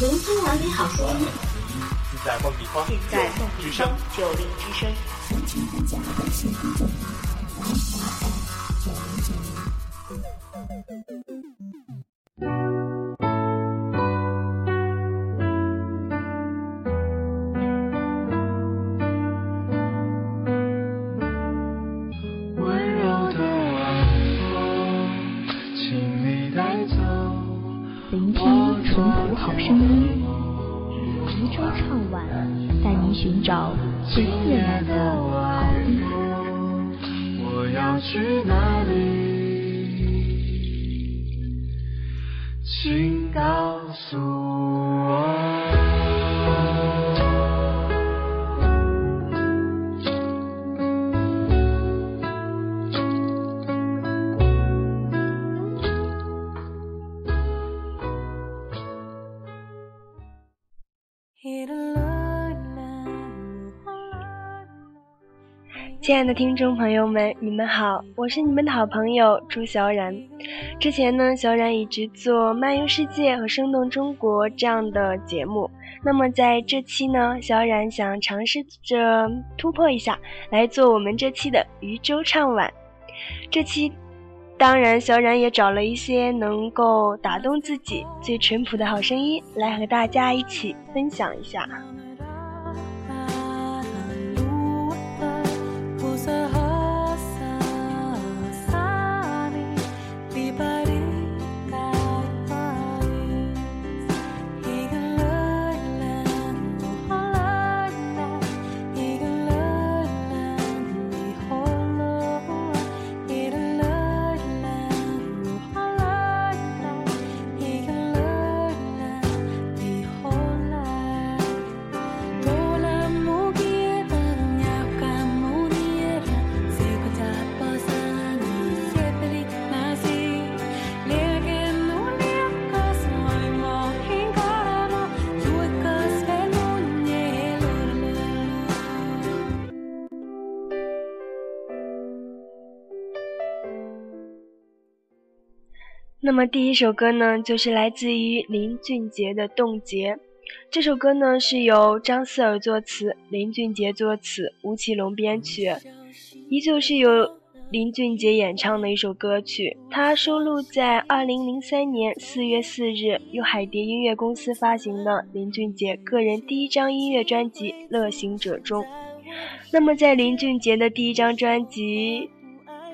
聆听完美好声音，尽在梦里花，尽在梦之声，九零之声。请告诉我。亲爱的听众朋友们，你们好，我是你们的好朋友朱小冉。之前呢，小冉一直做《漫游世界》和《生动中国》这样的节目。那么在这期呢，小冉想尝试着突破一下，来做我们这期的渔舟唱晚。这期，当然小冉也找了一些能够打动自己、最淳朴的好声音，来和大家一起分享一下。那么第一首歌呢，就是来自于林俊杰的《冻结》。这首歌呢是由张思尔作词，林俊杰作词，吴奇隆编曲，依旧是由林俊杰演唱的一首歌曲。它收录在2003年4月4日由海蝶音乐公司发行的林俊杰个人第一张音乐专辑《乐行者》中。那么在林俊杰的第一张专辑。《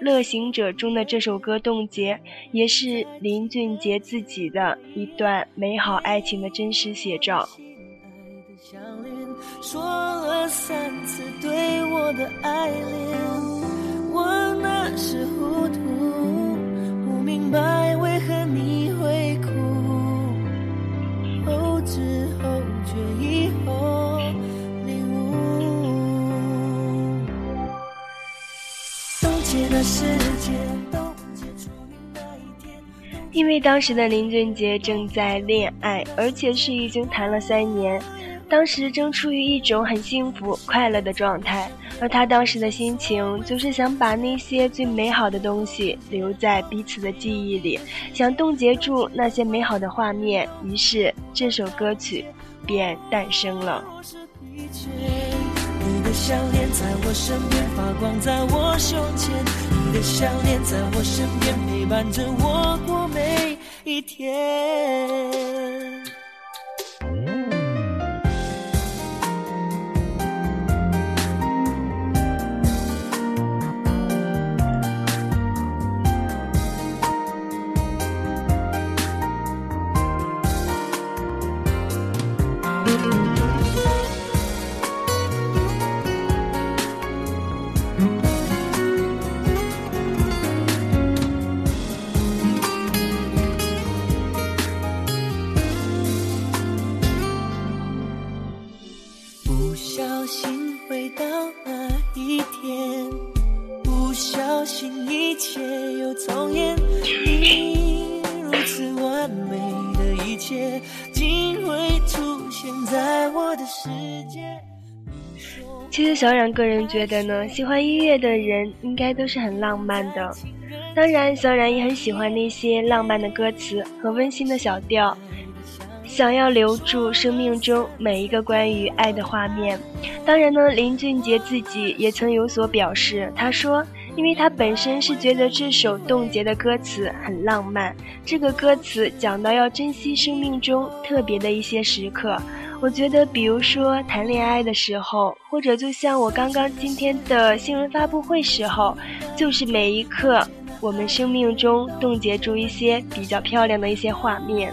乐行者》中的这首歌《冻结》，也是林俊杰自己的一段美好爱情的真实写照。说了三次对我的爱恋，我那时糊涂，不明白为何你会哭，后知后觉因为当时的林俊杰正在恋爱，而且是已经谈了三年，当时正处于一种很幸福快乐的状态，而他当时的心情就是想把那些最美好的东西留在彼此的记忆里，想冻结住那些美好的画面，于是这首歌曲便诞生了。你的项链在我身边发光，在我胸前。你的项链在我身边陪伴着我过每一天。小冉个人觉得呢，喜欢音乐的人应该都是很浪漫的。当然，小冉也很喜欢那些浪漫的歌词和温馨的小调。想要留住生命中每一个关于爱的画面。当然呢，林俊杰自己也曾有所表示，他说。因为他本身是觉得这首冻结的歌词很浪漫，这个歌词讲到要珍惜生命中特别的一些时刻。我觉得，比如说谈恋爱的时候，或者就像我刚刚今天的新闻发布会时候，就是每一刻我们生命中冻结住一些比较漂亮的一些画面。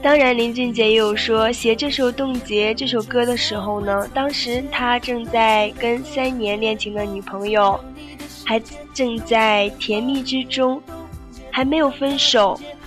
当然，林俊杰也有说，写这首《冻结》这首歌的时候呢，当时他正在跟三年恋情的女朋友，还正在甜蜜之中，还没有分手。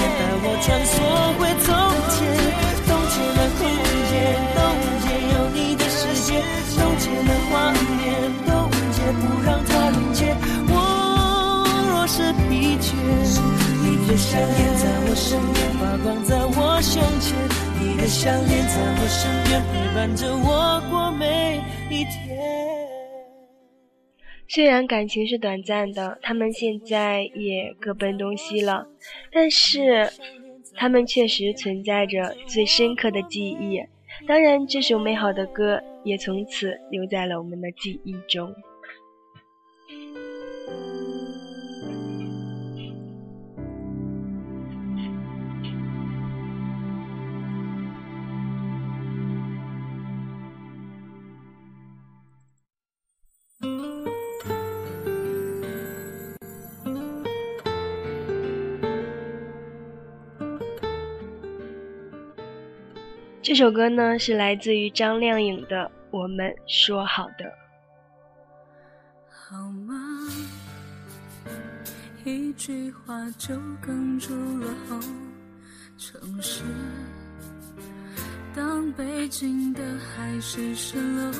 带我穿梭回从前，冻结了空间，冻结有你的世界，冻结了画面，冻结不让它溶解。我若是疲倦，你的项链在我身边发光，在我胸前，你的项链在我身边陪伴着我过每一天。虽然感情是短暂的，他们现在也各奔东西了，但是他们确实存在着最深刻的记忆。当然，这首美好的歌也从此留在了我们的记忆中。这首歌呢是来自于张靓颖的《我们说好的》。好吗？一句话就哽住了喉。城市，当北京的海市蜃楼，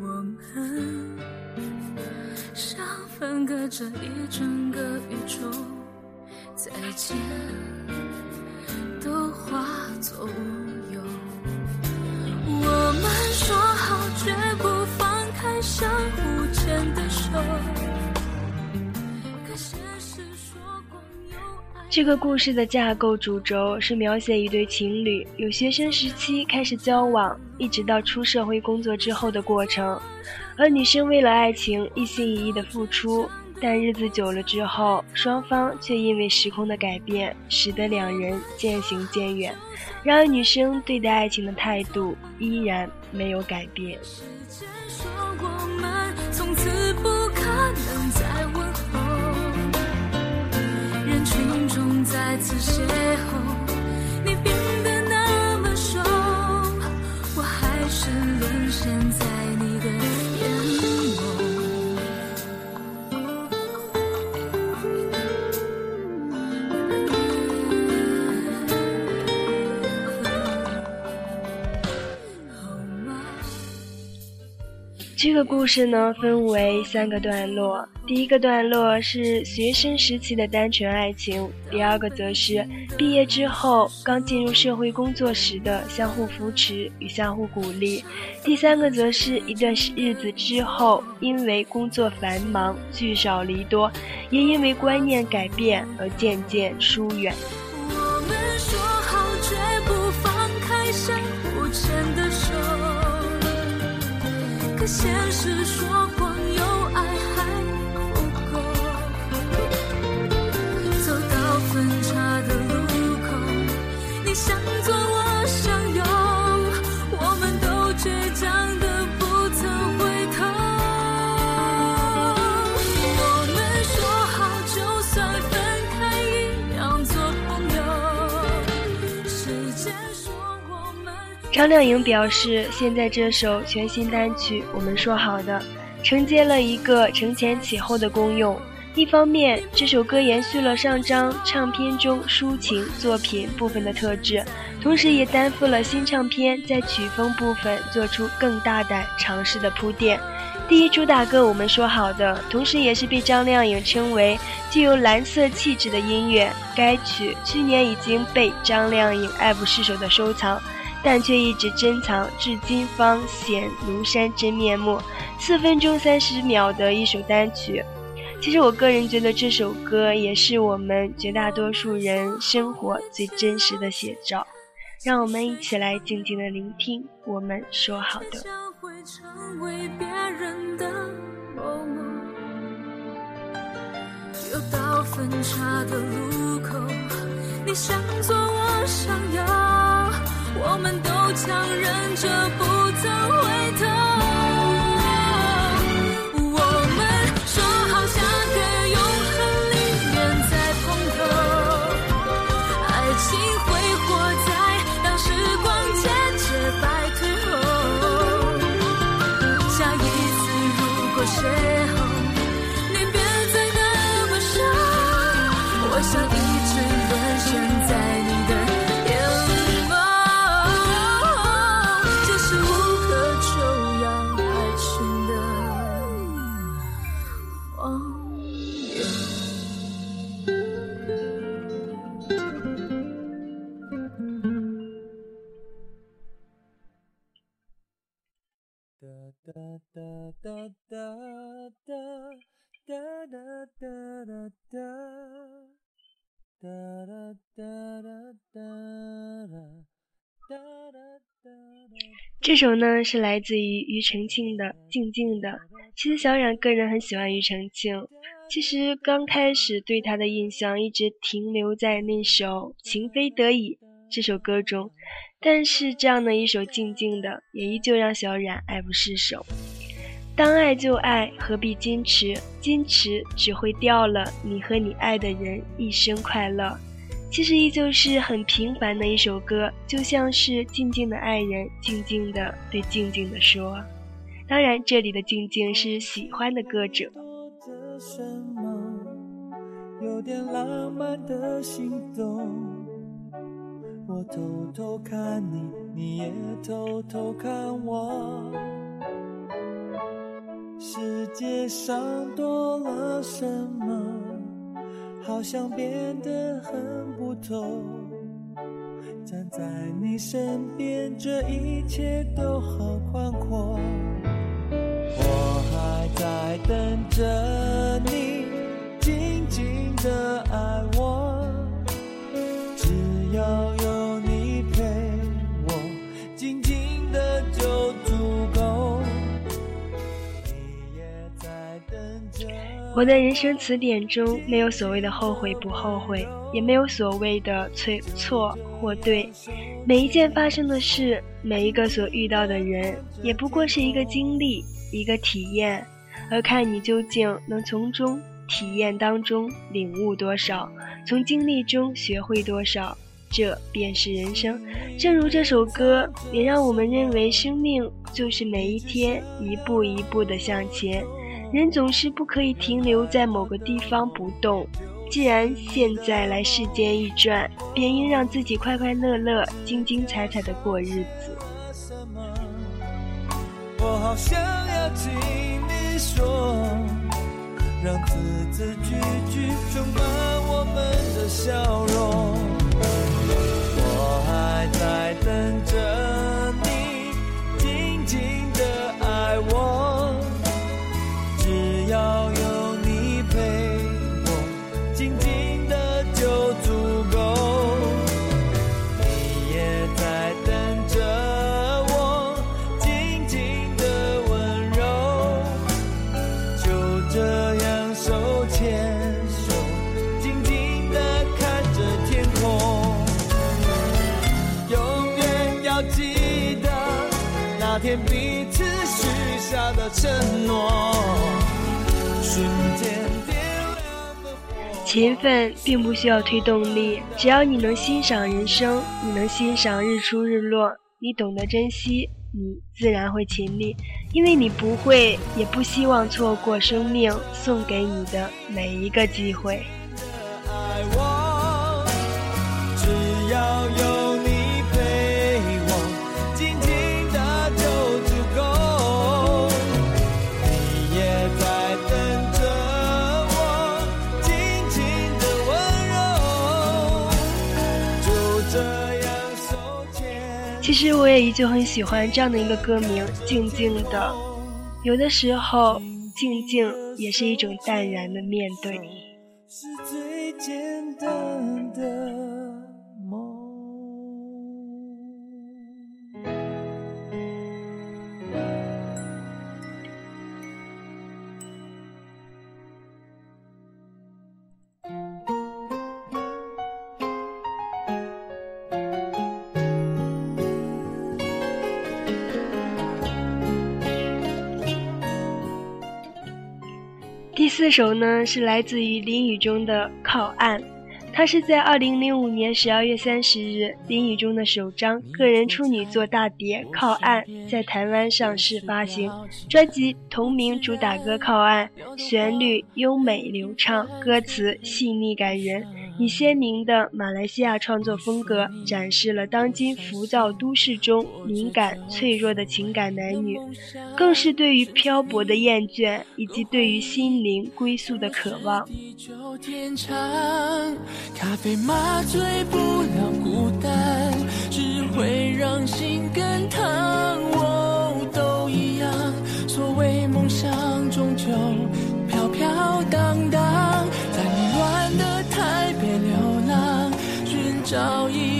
我们像分隔着一整个宇宙，再见都化作。说好绝不放开相互牵的手。这个故事的架构主轴是描写一对情侣由学生时期开始交往，一直到出社会工作之后的过程，而女生为了爱情一心一意的付出。但日子久了之后，双方却因为时空的改变，使得两人渐行渐远。然而，女生对待爱情的态度依然没有改变。人群中再次邂逅，你变得那么瘦，我还是沦陷在这个故事呢，分为三个段落。第一个段落是学生时期的单纯爱情，第二个则是毕业之后刚进入社会工作时的相互扶持与相互鼓励，第三个则是一段日子之后，因为工作繁忙聚少离多，也因为观念改变而渐渐疏远。我们说好绝不放开相互牵。现实说张靓颖表示，现在这首全新单曲《我们说好的》承接了一个承前启后的功用，一方面，这首歌延续了上张唱片中抒情作品部分的特质，同时也担负了新唱片在曲风部分做出更大胆尝试的铺垫。第一主打歌《我们说好的》，同时也是被张靓颖称为具有蓝色气质的音乐。该曲去年已经被张靓颖爱不释手的收藏，但却一直珍藏至今方显庐山真面目。四分钟三十秒的一首单曲。其实我个人觉得这首歌也是我们绝大多数人生活最真实的写照，让我们一起来静静的聆听。我们说好的。有到分岔的路口，你向左，我向右，我们都强忍着不曾回头，我们说好下个永恒里面再碰头，爱情会活在当时光渐渐白退后，下一次如果邂逅，你别再那么瘦，我想。这首呢是来自于庾澄庆的《静静的》。其实小冉个人很喜欢庾澄庆，其实刚开始对他的印象一直停留在那首《情非得已》这首歌中，但是这样的一首《静静的》也依旧让小冉爱不释手。当爱就爱，何必矜持？矜持只会掉了你和你爱的人一生快乐。其实依旧是很平凡的一首歌，就像是静静的爱人，静静的对静静的说。当然，这里的静静是喜欢的歌者。有点浪漫的心动，我偷偷看你，你也偷偷看我。世界上多了什么，好像变得很不同。站在你身边，这一切都好宽阔。我还在等着你，静静的爱我，我的人生词典中没有所谓的后悔不后悔，也没有所谓的错错或对。每一件发生的事，每一个所遇到的人，也不过是一个经历，一个体验，而看你究竟能从中体验当中领悟多少，从经历中学会多少，这便是人生。正如这首歌，也让我们认为生命就是每一天一步一步的向前。人总是不可以停留在某个地方不动。既然现在来世间一转，便应让自己快快乐乐、精精彩彩的过日子。我好想要听你说，让字字句句充满我们的笑容。我还在等着你，静静的爱我。并不需要推动力，只要你能欣赏人生，你能欣赏日出日落，你懂得珍惜，你自然会勤力。因为你不会，也不希望错过生命送给你的每一个机会。只要有其实我也依旧很喜欢这样的一个歌名《静静的》，有的时候静静也是一种淡然的面对。是最简单的这首呢是来自于林雨中的《靠岸》，它是在二零零五年十二月三十日林雨中的首张个人处女作大碟《靠岸》在台湾上市发行。专辑同名主打歌《靠岸》，旋律优美流畅，歌词细腻感人，以鲜明的马来西亚创作风格展示了当今浮躁都市中敏感脆弱的情感男女，更是对于漂泊的厌倦以及对于心灵归宿的渴望。地久天长，咖啡麻醉不了孤单，只会让心更烫。哦，都一样，所谓梦想终究飘飘荡荡，笑意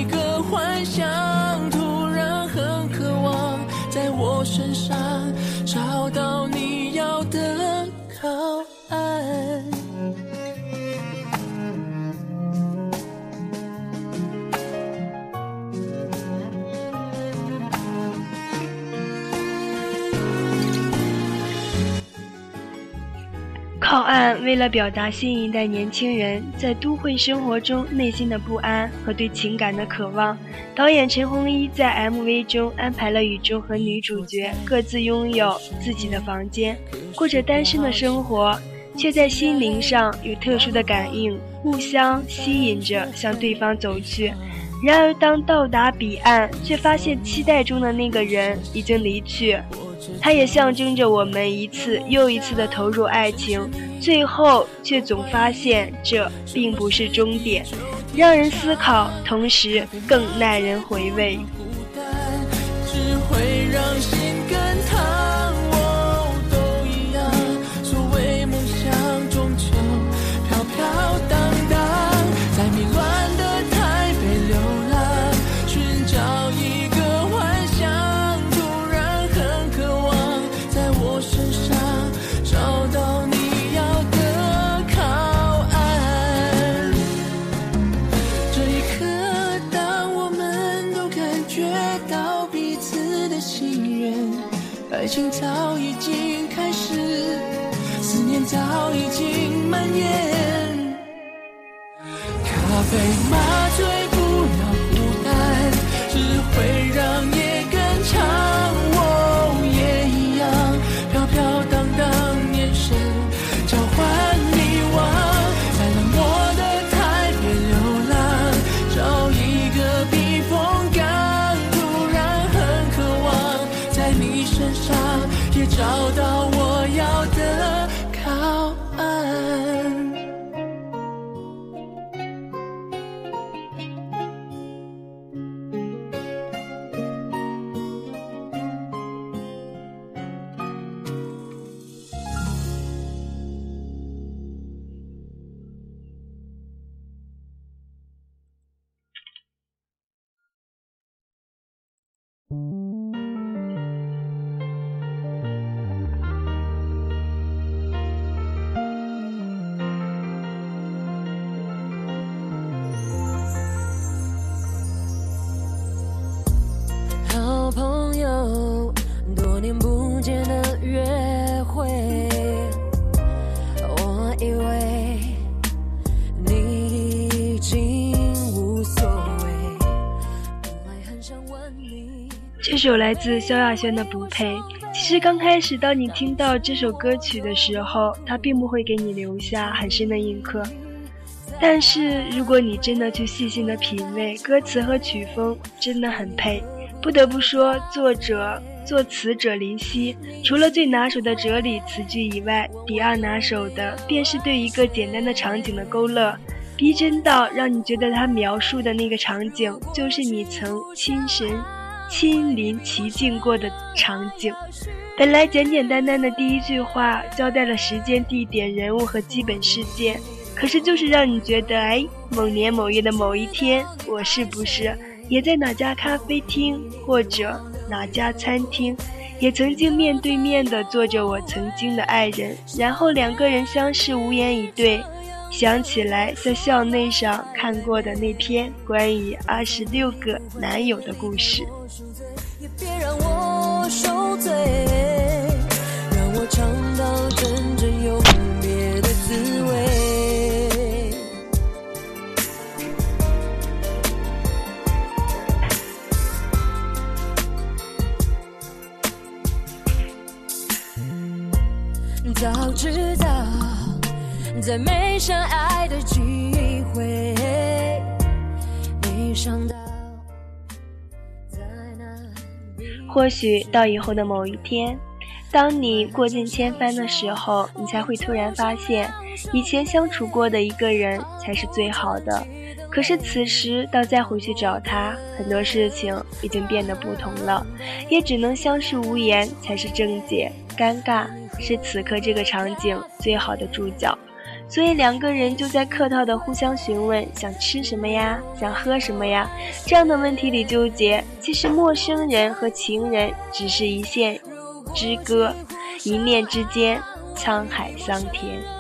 靠岸为了表达新一代年轻人在都会生活中内心的不安和对情感的渴望，导演陈鸿一在 MV 中安排了雨中和女主角各自拥有自己的房间，过着单身的生活，却在心灵上有特殊的感应，互相吸引着向对方走去。然而，当到达彼岸，却发现期待中的那个人已经离去。他也象征着我们一次又一次的投入爱情，最后却总发现这并不是终点，让人思考，同时更耐人回味。只会让这首来自萧亚轩的《不配》，其其实刚开始，当你听到这首歌曲的时候，它并不会给你留下很深的印刻。但是如果你真的去细心的品味歌词和曲风，真的很配。不得不说，作者作词者林夕，除了最拿手的哲理词句以外，第二拿手的便是对一个简单的场景的勾勒，逼真到让你觉得他描述的那个场景就是你曾亲身。亲临其境过的场景，本来简简单单的第一句话交代了时间、地点、人物和基本事件，可是就是让你觉得，哎，某年某月的某一天，我是不是也在哪家咖啡厅或者哪家餐厅，也曾经面对面的坐着我曾经的爱人，然后两个人相视无言以对。想起来，在校内上看过的那篇关于二十六个男友的故事。让我受罪，让我尝到再没相爱的机会，没想到或许到以后的某一天，当你过尽千帆的时候，你才会突然发现，以前相处过的一个人才是最好的。可是此时，当再回去找他，很多事情已经变得不同了，也只能相视无言才是正解。尴尬是此刻这个场景最好的注脚。所以两个人就在客套的互相询问想吃什么呀，想喝什么呀，这样的问题里纠结。其实陌生人和情人只是一线之隔，一念之间，沧海桑田。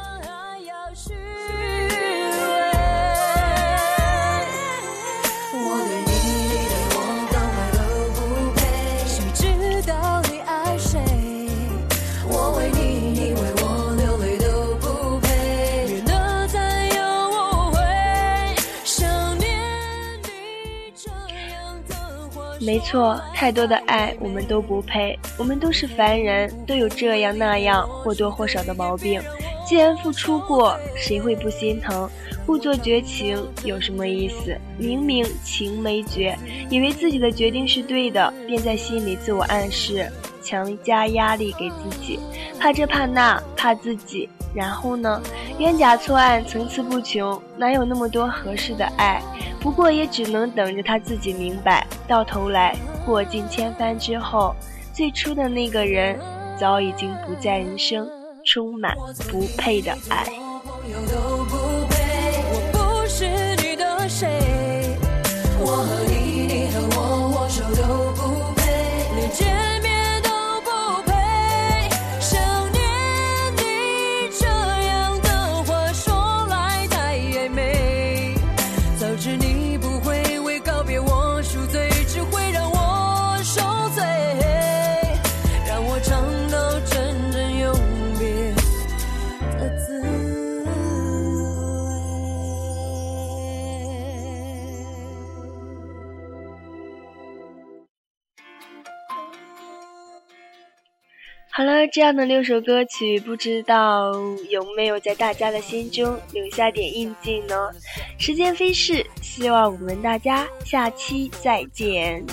没错，太多的爱我们都不配，我们都是凡人，都有这样那样或多或少的毛病。既然付出过，谁会不心疼？故作绝情有什么意思？明明情没绝，以为自己的决定是对的，便在心里自我暗示，强加压力给自己，怕这怕那，怕自己。然后呢？冤假错案层出不穷，哪有那么多合适的爱？不过也只能等着他自己明白。到头来，过尽千帆之后，最初的那个人早已经不在人生，充满不配的爱。我不是你的谁，这样的六首歌曲，不知道有没有在大家的心中留下点印记呢？时间飞逝，希望我们大家下期再见。